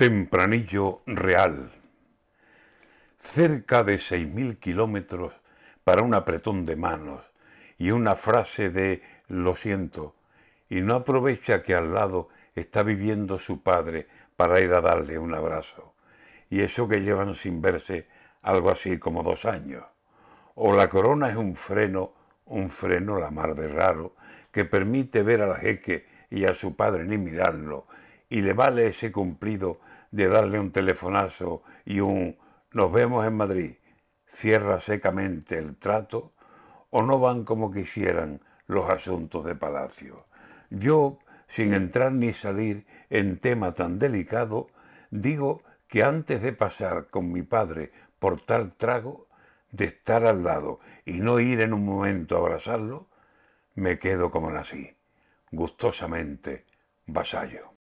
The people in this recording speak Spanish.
Tempranillo Real. Cerca de seis mil kilómetros para un apretón de manos y una frase de lo siento, y no aprovecha que al lado está viviendo su padre para ir a darle un abrazo, y eso que llevan sin verse algo así como dos años. O la corona es un freno, un freno la mar de raro, que permite ver al jeque y a su padre ni mirarlo, y le vale ese cumplido de darle un telefonazo y un nos vemos en Madrid, cierra secamente el trato, o no van como quisieran los asuntos de palacio. Yo, sin entrar ni salir en tema tan delicado, digo que antes de pasar con mi padre por tal trago, de estar al lado y no ir en un momento a abrazarlo, me quedo como nací, gustosamente vasallo.